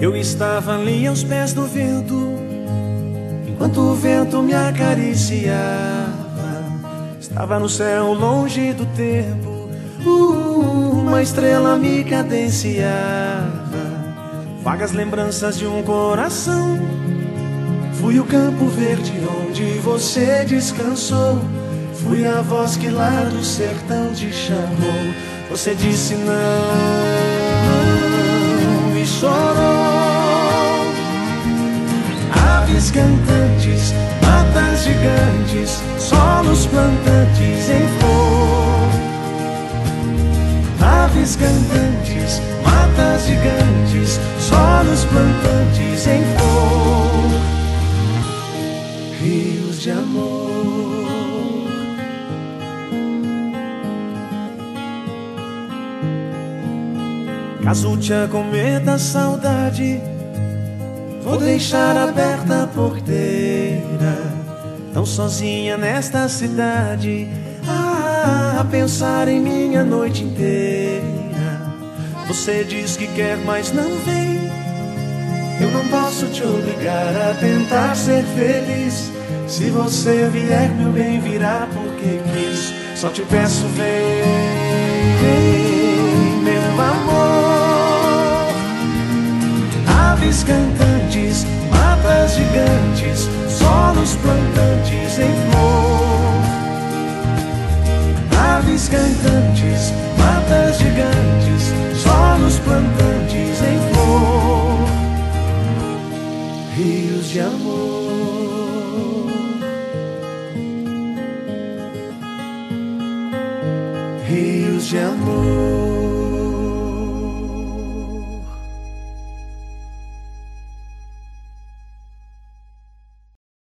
Eu estava ali aos pés do vento, enquanto o vento me acariciava. Estava no céu longe do tempo, uma estrela me cadenciava. Vagas lembranças de um coração. Fui o campo verde onde você descansou. Fui a voz que lá do sertão te chamou. Você disse não Cantantes, matas gigantes, solos plantantes em flor. Aves cantantes, matas gigantes, solos plantantes em flor. Rios de amor. Caso te acometa a saudade, vou deixar aberta a porteira. Tão sozinha nesta cidade, ah, a pensar em minha noite inteira. Você diz que quer, mas não vem. Eu não posso te obrigar a tentar ser feliz. Se você vier, meu bem, virá porque quis. Só te peço, vem, meu amor. Aves cantantes, gigantes, solos plantantes em flor. Aves cantantes, matas gigantes, solos plantantes em flor. Rios de amor. Rios de amor.